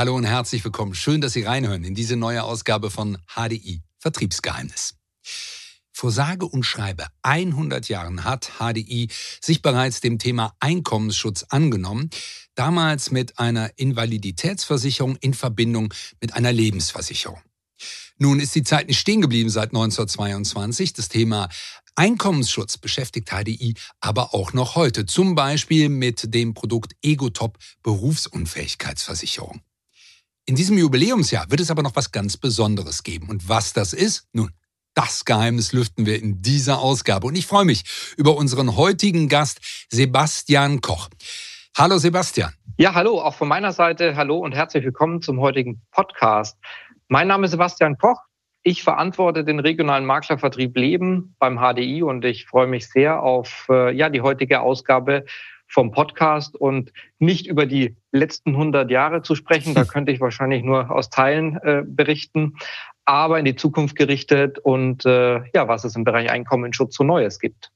Hallo und herzlich willkommen. Schön, dass Sie reinhören in diese neue Ausgabe von HDI Vertriebsgeheimnis. Vor sage und schreibe 100 Jahren hat HDI sich bereits dem Thema Einkommensschutz angenommen, damals mit einer Invaliditätsversicherung in Verbindung mit einer Lebensversicherung. Nun ist die Zeit nicht stehen geblieben seit 1922. Das Thema Einkommensschutz beschäftigt HDI aber auch noch heute, zum Beispiel mit dem Produkt Egotop Berufsunfähigkeitsversicherung. In diesem Jubiläumsjahr wird es aber noch was ganz Besonderes geben. Und was das ist? Nun, das Geheimnis lüften wir in dieser Ausgabe. Und ich freue mich über unseren heutigen Gast, Sebastian Koch. Hallo Sebastian. Ja, hallo, auch von meiner Seite. Hallo und herzlich willkommen zum heutigen Podcast. Mein Name ist Sebastian Koch. Ich verantworte den regionalen Maklervertrieb Leben beim HDI und ich freue mich sehr auf äh, ja, die heutige Ausgabe vom Podcast und nicht über die letzten 100 Jahre zu sprechen. Da könnte ich wahrscheinlich nur aus Teilen äh, berichten, aber in die Zukunft gerichtet und äh, ja, was es im Bereich Einkommensschutz so Neues gibt.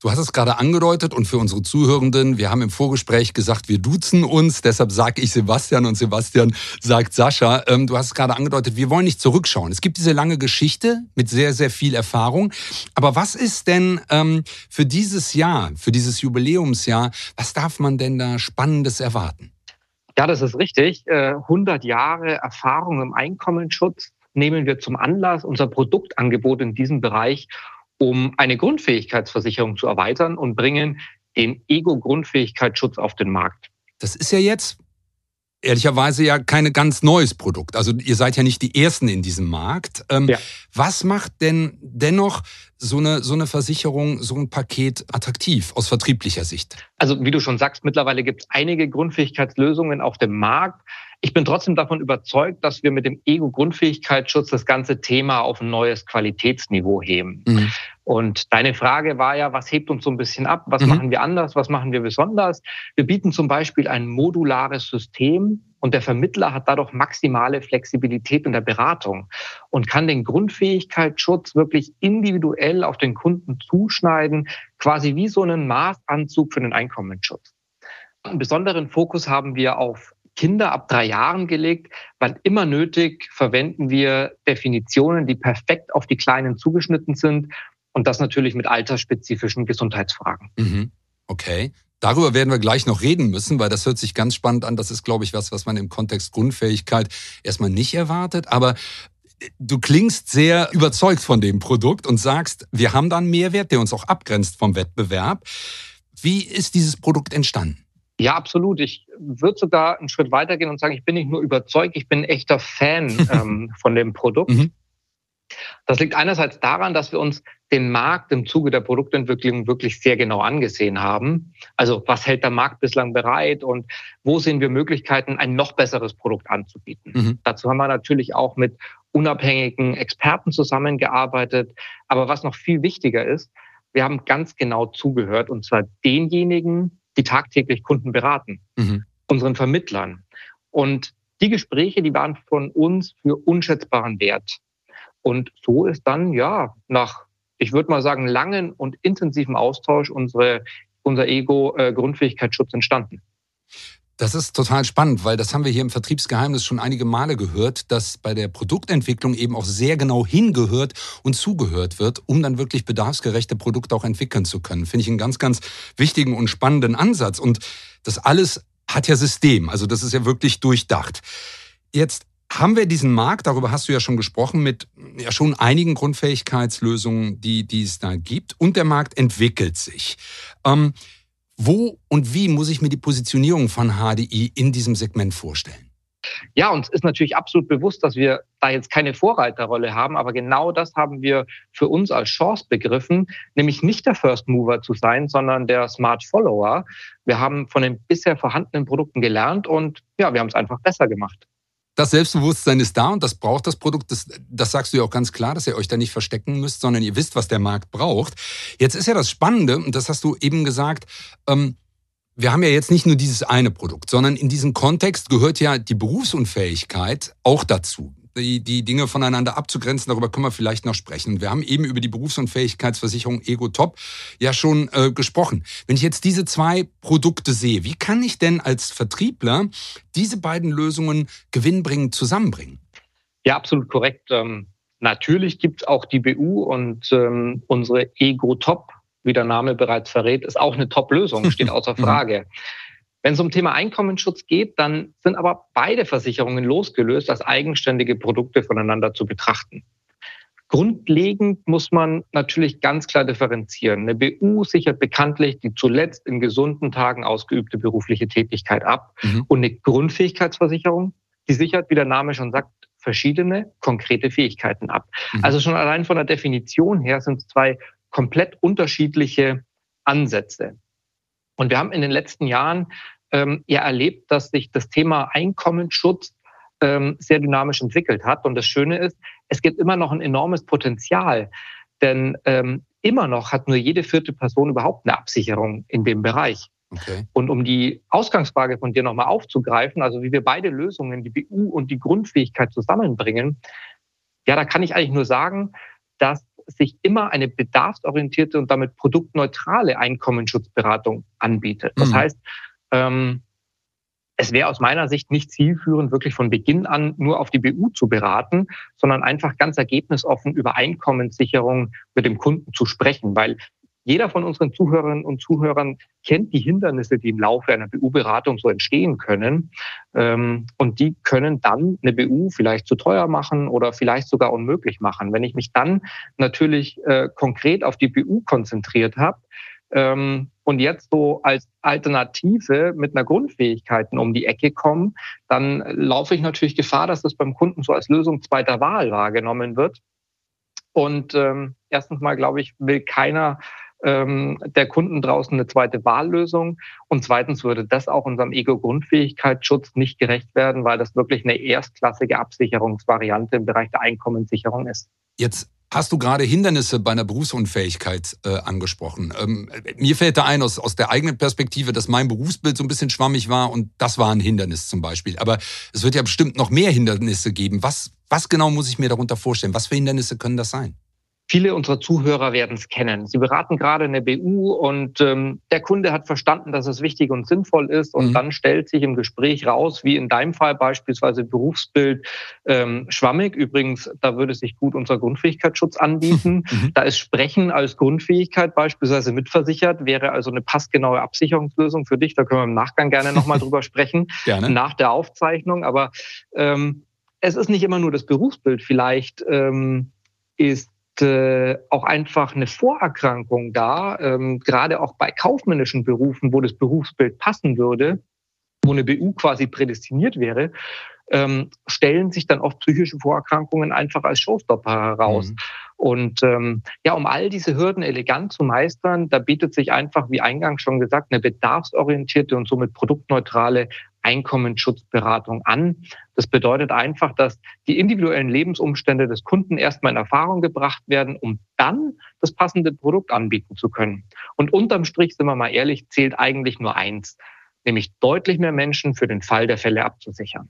Du hast es gerade angedeutet und für unsere Zuhörenden, wir haben im Vorgespräch gesagt, wir duzen uns, deshalb sage ich Sebastian und Sebastian sagt Sascha. Ähm, du hast es gerade angedeutet, wir wollen nicht zurückschauen. Es gibt diese lange Geschichte mit sehr, sehr viel Erfahrung. Aber was ist denn ähm, für dieses Jahr, für dieses Jubiläumsjahr, was darf man denn da Spannendes erwarten? Ja, das ist richtig. 100 äh, Jahre Erfahrung im Einkommensschutz nehmen wir zum Anlass, unser Produktangebot in diesem Bereich um eine Grundfähigkeitsversicherung zu erweitern und bringen den Ego-Grundfähigkeitsschutz auf den Markt. Das ist ja jetzt ehrlicherweise ja kein ganz neues Produkt. Also ihr seid ja nicht die Ersten in diesem Markt. Ähm, ja. Was macht denn dennoch so eine, so eine Versicherung, so ein Paket attraktiv aus vertrieblicher Sicht? Also wie du schon sagst, mittlerweile gibt es einige Grundfähigkeitslösungen auf dem Markt. Ich bin trotzdem davon überzeugt, dass wir mit dem Ego-Grundfähigkeitsschutz das ganze Thema auf ein neues Qualitätsniveau heben. Mhm. Und deine Frage war ja, was hebt uns so ein bisschen ab? Was mhm. machen wir anders? Was machen wir besonders? Wir bieten zum Beispiel ein modulares System und der Vermittler hat dadurch maximale Flexibilität in der Beratung und kann den Grundfähigkeitsschutz wirklich individuell auf den Kunden zuschneiden, quasi wie so einen Maßanzug für den Einkommensschutz. Einen besonderen Fokus haben wir auf Kinder ab drei Jahren gelegt. Wann immer nötig verwenden wir Definitionen, die perfekt auf die Kleinen zugeschnitten sind und das natürlich mit altersspezifischen Gesundheitsfragen. Mhm. Okay. Darüber werden wir gleich noch reden müssen, weil das hört sich ganz spannend an. Das ist, glaube ich, was, was man im Kontext Grundfähigkeit erstmal nicht erwartet. Aber du klingst sehr überzeugt von dem Produkt und sagst, wir haben da einen Mehrwert, der uns auch abgrenzt vom Wettbewerb. Wie ist dieses Produkt entstanden? Ja, absolut. Ich würde sogar einen Schritt weitergehen und sagen, ich bin nicht nur überzeugt, ich bin ein echter Fan ähm, von dem Produkt. Mhm. Das liegt einerseits daran, dass wir uns den Markt im Zuge der Produktentwicklung wirklich sehr genau angesehen haben. Also was hält der Markt bislang bereit und wo sehen wir Möglichkeiten, ein noch besseres Produkt anzubieten. Mhm. Dazu haben wir natürlich auch mit unabhängigen Experten zusammengearbeitet. Aber was noch viel wichtiger ist, wir haben ganz genau zugehört und zwar denjenigen, die tagtäglich Kunden beraten, mhm. unseren Vermittlern. Und die Gespräche, die waren von uns für unschätzbaren Wert. Und so ist dann, ja, nach, ich würde mal sagen, langen und intensiven Austausch unsere, unser Ego-Grundfähigkeitsschutz äh, entstanden. Das ist total spannend, weil das haben wir hier im Vertriebsgeheimnis schon einige Male gehört, dass bei der Produktentwicklung eben auch sehr genau hingehört und zugehört wird, um dann wirklich bedarfsgerechte Produkte auch entwickeln zu können. Finde ich einen ganz, ganz wichtigen und spannenden Ansatz. Und das alles hat ja System, also das ist ja wirklich durchdacht. Jetzt haben wir diesen Markt, darüber hast du ja schon gesprochen, mit ja schon einigen Grundfähigkeitslösungen, die, die es da gibt. Und der Markt entwickelt sich. Ähm, wo und wie muss ich mir die Positionierung von HDI in diesem Segment vorstellen? Ja, uns ist natürlich absolut bewusst, dass wir da jetzt keine Vorreiterrolle haben, aber genau das haben wir für uns als Chance begriffen, nämlich nicht der First Mover zu sein, sondern der Smart Follower. Wir haben von den bisher vorhandenen Produkten gelernt und ja, wir haben es einfach besser gemacht. Das Selbstbewusstsein ist da und das braucht das Produkt. Das, das sagst du ja auch ganz klar, dass ihr euch da nicht verstecken müsst, sondern ihr wisst, was der Markt braucht. Jetzt ist ja das Spannende, und das hast du eben gesagt, ähm, wir haben ja jetzt nicht nur dieses eine Produkt, sondern in diesem Kontext gehört ja die Berufsunfähigkeit auch dazu. Die, die Dinge voneinander abzugrenzen, darüber können wir vielleicht noch sprechen. Wir haben eben über die Berufsunfähigkeitsversicherung Ego Top ja schon äh, gesprochen. Wenn ich jetzt diese zwei Produkte sehe, wie kann ich denn als Vertriebler diese beiden Lösungen gewinnbringend zusammenbringen? Ja, absolut korrekt. Ähm, natürlich gibt es auch die BU und ähm, unsere Ego Top, wie der Name bereits verrät, ist auch eine Top-Lösung, steht außer. Frage. Wenn es um Thema Einkommensschutz geht, dann sind aber beide Versicherungen losgelöst als eigenständige Produkte voneinander zu betrachten. Grundlegend muss man natürlich ganz klar differenzieren. Eine BU sichert bekanntlich die zuletzt in gesunden Tagen ausgeübte berufliche Tätigkeit ab. Mhm. Und eine Grundfähigkeitsversicherung, die sichert, wie der Name schon sagt, verschiedene konkrete Fähigkeiten ab. Mhm. Also schon allein von der Definition her sind es zwei komplett unterschiedliche Ansätze. Und wir haben in den letzten Jahren ähm, ja erlebt, dass sich das Thema Einkommensschutz ähm, sehr dynamisch entwickelt hat. Und das Schöne ist, es gibt immer noch ein enormes Potenzial, denn ähm, immer noch hat nur jede vierte Person überhaupt eine Absicherung in dem Bereich. Okay. Und um die Ausgangsfrage von dir nochmal aufzugreifen, also wie wir beide Lösungen, die BU und die Grundfähigkeit zusammenbringen, ja, da kann ich eigentlich nur sagen, dass sich immer eine bedarfsorientierte und damit produktneutrale Einkommensschutzberatung anbietet. Das mhm. heißt, ähm, es wäre aus meiner Sicht nicht zielführend, wirklich von Beginn an nur auf die BU zu beraten, sondern einfach ganz ergebnisoffen über Einkommenssicherung mit dem Kunden zu sprechen, weil jeder von unseren Zuhörerinnen und Zuhörern kennt die Hindernisse, die im Laufe einer BU-Beratung so entstehen können. Ähm, und die können dann eine BU vielleicht zu teuer machen oder vielleicht sogar unmöglich machen. Wenn ich mich dann natürlich äh, konkret auf die BU konzentriert habe, ähm, und jetzt so als Alternative mit einer Grundfähigkeiten um die Ecke kommen, dann laufe ich natürlich Gefahr, dass das beim Kunden so als Lösung zweiter Wahl wahrgenommen wird. Und ähm, erstens mal, glaube ich, will keiner ähm, der Kunden draußen eine zweite Wahllösung. Und zweitens würde das auch unserem Ego-Grundfähigkeitsschutz nicht gerecht werden, weil das wirklich eine erstklassige Absicherungsvariante im Bereich der Einkommenssicherung ist. Jetzt Hast du gerade Hindernisse bei einer Berufsunfähigkeit äh, angesprochen? Ähm, mir fällt da ein aus, aus der eigenen Perspektive, dass mein Berufsbild so ein bisschen schwammig war und das war ein Hindernis zum Beispiel. Aber es wird ja bestimmt noch mehr Hindernisse geben. Was, was genau muss ich mir darunter vorstellen? Was für Hindernisse können das sein? Viele unserer Zuhörer werden es kennen. Sie beraten gerade eine BU und ähm, der Kunde hat verstanden, dass es wichtig und sinnvoll ist. Und mhm. dann stellt sich im Gespräch raus, wie in deinem Fall beispielsweise Berufsbild ähm, schwammig. Übrigens, da würde sich gut unser Grundfähigkeitsschutz anbieten. Mhm. Da ist Sprechen als Grundfähigkeit beispielsweise mitversichert, wäre also eine passgenaue Absicherungslösung für dich. Da können wir im Nachgang gerne nochmal drüber sprechen, gerne. nach der Aufzeichnung. Aber ähm, es ist nicht immer nur das Berufsbild. Vielleicht ähm, ist äh, auch einfach eine Vorerkrankung da, ähm, gerade auch bei kaufmännischen Berufen, wo das Berufsbild passen würde, wo eine BU quasi prädestiniert wäre, ähm, stellen sich dann oft psychische Vorerkrankungen einfach als Showstopper heraus. Mhm. Und ähm, ja, um all diese Hürden elegant zu meistern, da bietet sich einfach, wie eingangs schon gesagt, eine bedarfsorientierte und somit produktneutrale Einkommensschutzberatung an. Das bedeutet einfach, dass die individuellen Lebensumstände des Kunden erstmal in Erfahrung gebracht werden, um dann das passende Produkt anbieten zu können. Und unterm Strich, sind wir mal ehrlich, zählt eigentlich nur eins, nämlich deutlich mehr Menschen für den Fall der Fälle abzusichern.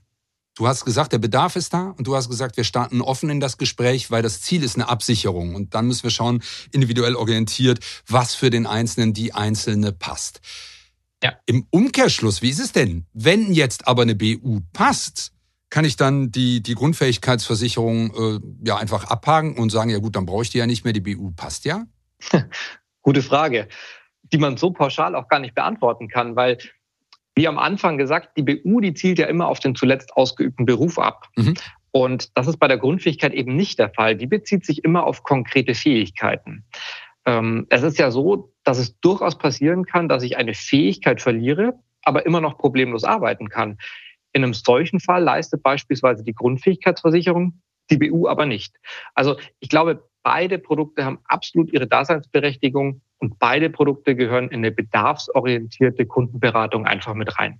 Du hast gesagt, der Bedarf ist da und du hast gesagt, wir starten offen in das Gespräch, weil das Ziel ist eine Absicherung und dann müssen wir schauen, individuell orientiert, was für den Einzelnen die Einzelne passt. Ja. Im Umkehrschluss, wie ist es denn? Wenn jetzt aber eine BU passt, kann ich dann die, die Grundfähigkeitsversicherung äh, ja einfach abhaken und sagen, ja gut, dann brauche ich die ja nicht mehr, die BU passt ja? Gute Frage, die man so pauschal auch gar nicht beantworten kann, weil wie am Anfang gesagt, die BU, die zielt ja immer auf den zuletzt ausgeübten Beruf ab. Mhm. Und das ist bei der Grundfähigkeit eben nicht der Fall. Die bezieht sich immer auf konkrete Fähigkeiten. Ähm, es ist ja so, dass es durchaus passieren kann, dass ich eine Fähigkeit verliere, aber immer noch problemlos arbeiten kann. In einem solchen Fall leistet beispielsweise die Grundfähigkeitsversicherung, die BU aber nicht. Also ich glaube, beide Produkte haben absolut ihre Daseinsberechtigung und beide Produkte gehören in eine bedarfsorientierte Kundenberatung einfach mit rein.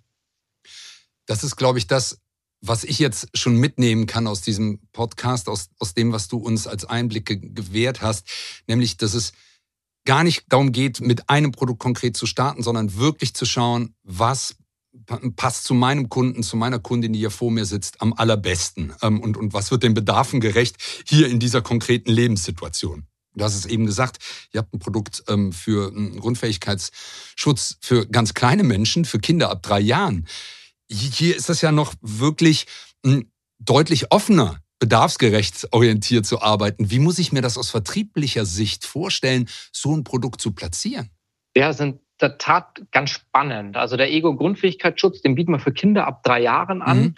Das ist, glaube ich, das, was ich jetzt schon mitnehmen kann aus diesem Podcast, aus, aus dem, was du uns als Einblicke gewährt hast, nämlich, dass es gar nicht darum geht, mit einem Produkt konkret zu starten, sondern wirklich zu schauen, was passt zu meinem Kunden, zu meiner Kundin, die hier vor mir sitzt, am allerbesten? Ähm, und, und was wird den Bedarfen gerecht hier in dieser konkreten Lebenssituation? Du hast es eben gesagt, ihr habt ein Produkt ähm, für einen Grundfähigkeitsschutz für ganz kleine Menschen, für Kinder ab drei Jahren. Hier ist das ja noch wirklich hm, deutlich offener, bedarfsgerecht orientiert zu arbeiten. Wie muss ich mir das aus vertrieblicher Sicht vorstellen, so ein Produkt zu platzieren? Ja, sind der Tat ganz spannend. Also der Ego-Grundfähigkeitsschutz, den bieten wir für Kinder ab drei Jahren an. Mhm.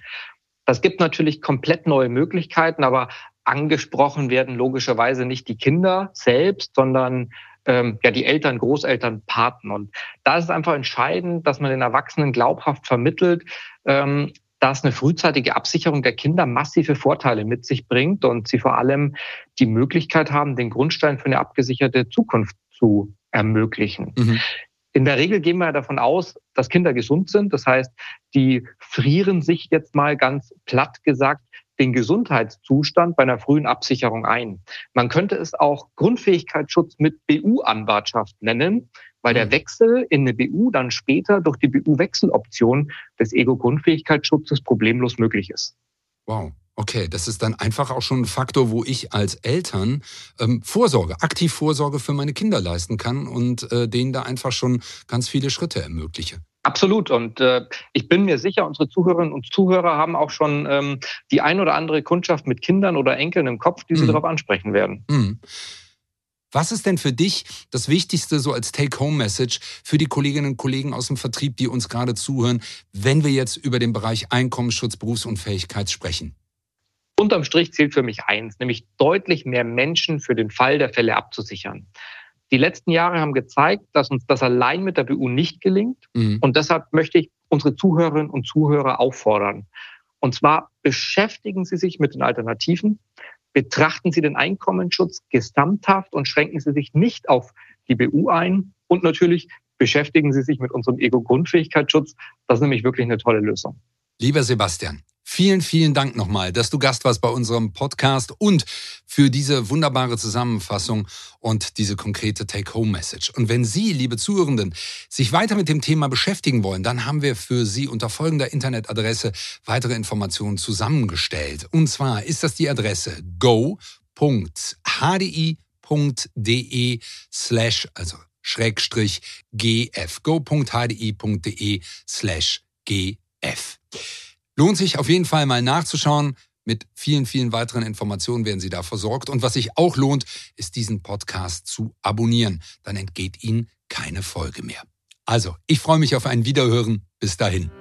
Das gibt natürlich komplett neue Möglichkeiten, aber angesprochen werden logischerweise nicht die Kinder selbst, sondern ähm, ja die Eltern, Großeltern, Paten. Und da ist es einfach entscheidend, dass man den Erwachsenen glaubhaft vermittelt, ähm, dass eine frühzeitige Absicherung der Kinder massive Vorteile mit sich bringt und sie vor allem die Möglichkeit haben, den Grundstein für eine abgesicherte Zukunft zu ermöglichen. Mhm. In der Regel gehen wir davon aus, dass Kinder gesund sind. Das heißt, die frieren sich jetzt mal ganz platt gesagt den Gesundheitszustand bei einer frühen Absicherung ein. Man könnte es auch Grundfähigkeitsschutz mit BU-Anwartschaft nennen, weil der mhm. Wechsel in eine BU dann später durch die BU-Wechseloption des Ego-Grundfähigkeitsschutzes problemlos möglich ist. Wow. Okay, das ist dann einfach auch schon ein Faktor, wo ich als Eltern ähm, Vorsorge, aktiv Vorsorge für meine Kinder leisten kann und äh, denen da einfach schon ganz viele Schritte ermögliche. Absolut. Und äh, ich bin mir sicher, unsere Zuhörerinnen und Zuhörer haben auch schon ähm, die ein oder andere Kundschaft mit Kindern oder Enkeln im Kopf, die sie mhm. darauf ansprechen werden. Mhm. Was ist denn für dich das Wichtigste so als Take-Home-Message für die Kolleginnen und Kollegen aus dem Vertrieb, die uns gerade zuhören, wenn wir jetzt über den Bereich Einkommensschutz, Berufsunfähigkeit sprechen? Unterm Strich zählt für mich eins, nämlich deutlich mehr Menschen für den Fall der Fälle abzusichern. Die letzten Jahre haben gezeigt, dass uns das allein mit der BU nicht gelingt. Mhm. Und deshalb möchte ich unsere Zuhörerinnen und Zuhörer auffordern. Und zwar beschäftigen Sie sich mit den Alternativen, betrachten Sie den Einkommensschutz gesamthaft und schränken Sie sich nicht auf die BU ein. Und natürlich beschäftigen Sie sich mit unserem Ego-Grundfähigkeitsschutz. Das ist nämlich wirklich eine tolle Lösung. Lieber Sebastian, Vielen, vielen Dank nochmal, dass du Gast warst bei unserem Podcast und für diese wunderbare Zusammenfassung und diese konkrete Take-Home-Message. Und wenn Sie, liebe Zuhörenden, sich weiter mit dem Thema beschäftigen wollen, dann haben wir für Sie unter folgender Internetadresse weitere Informationen zusammengestellt. Und zwar ist das die Adresse go.hdi.de slash, also Schrägstrich gf, go.hdi.de slash gf. Lohnt sich auf jeden Fall mal nachzuschauen. Mit vielen, vielen weiteren Informationen werden Sie da versorgt. Und was sich auch lohnt, ist diesen Podcast zu abonnieren. Dann entgeht Ihnen keine Folge mehr. Also, ich freue mich auf ein Wiederhören. Bis dahin.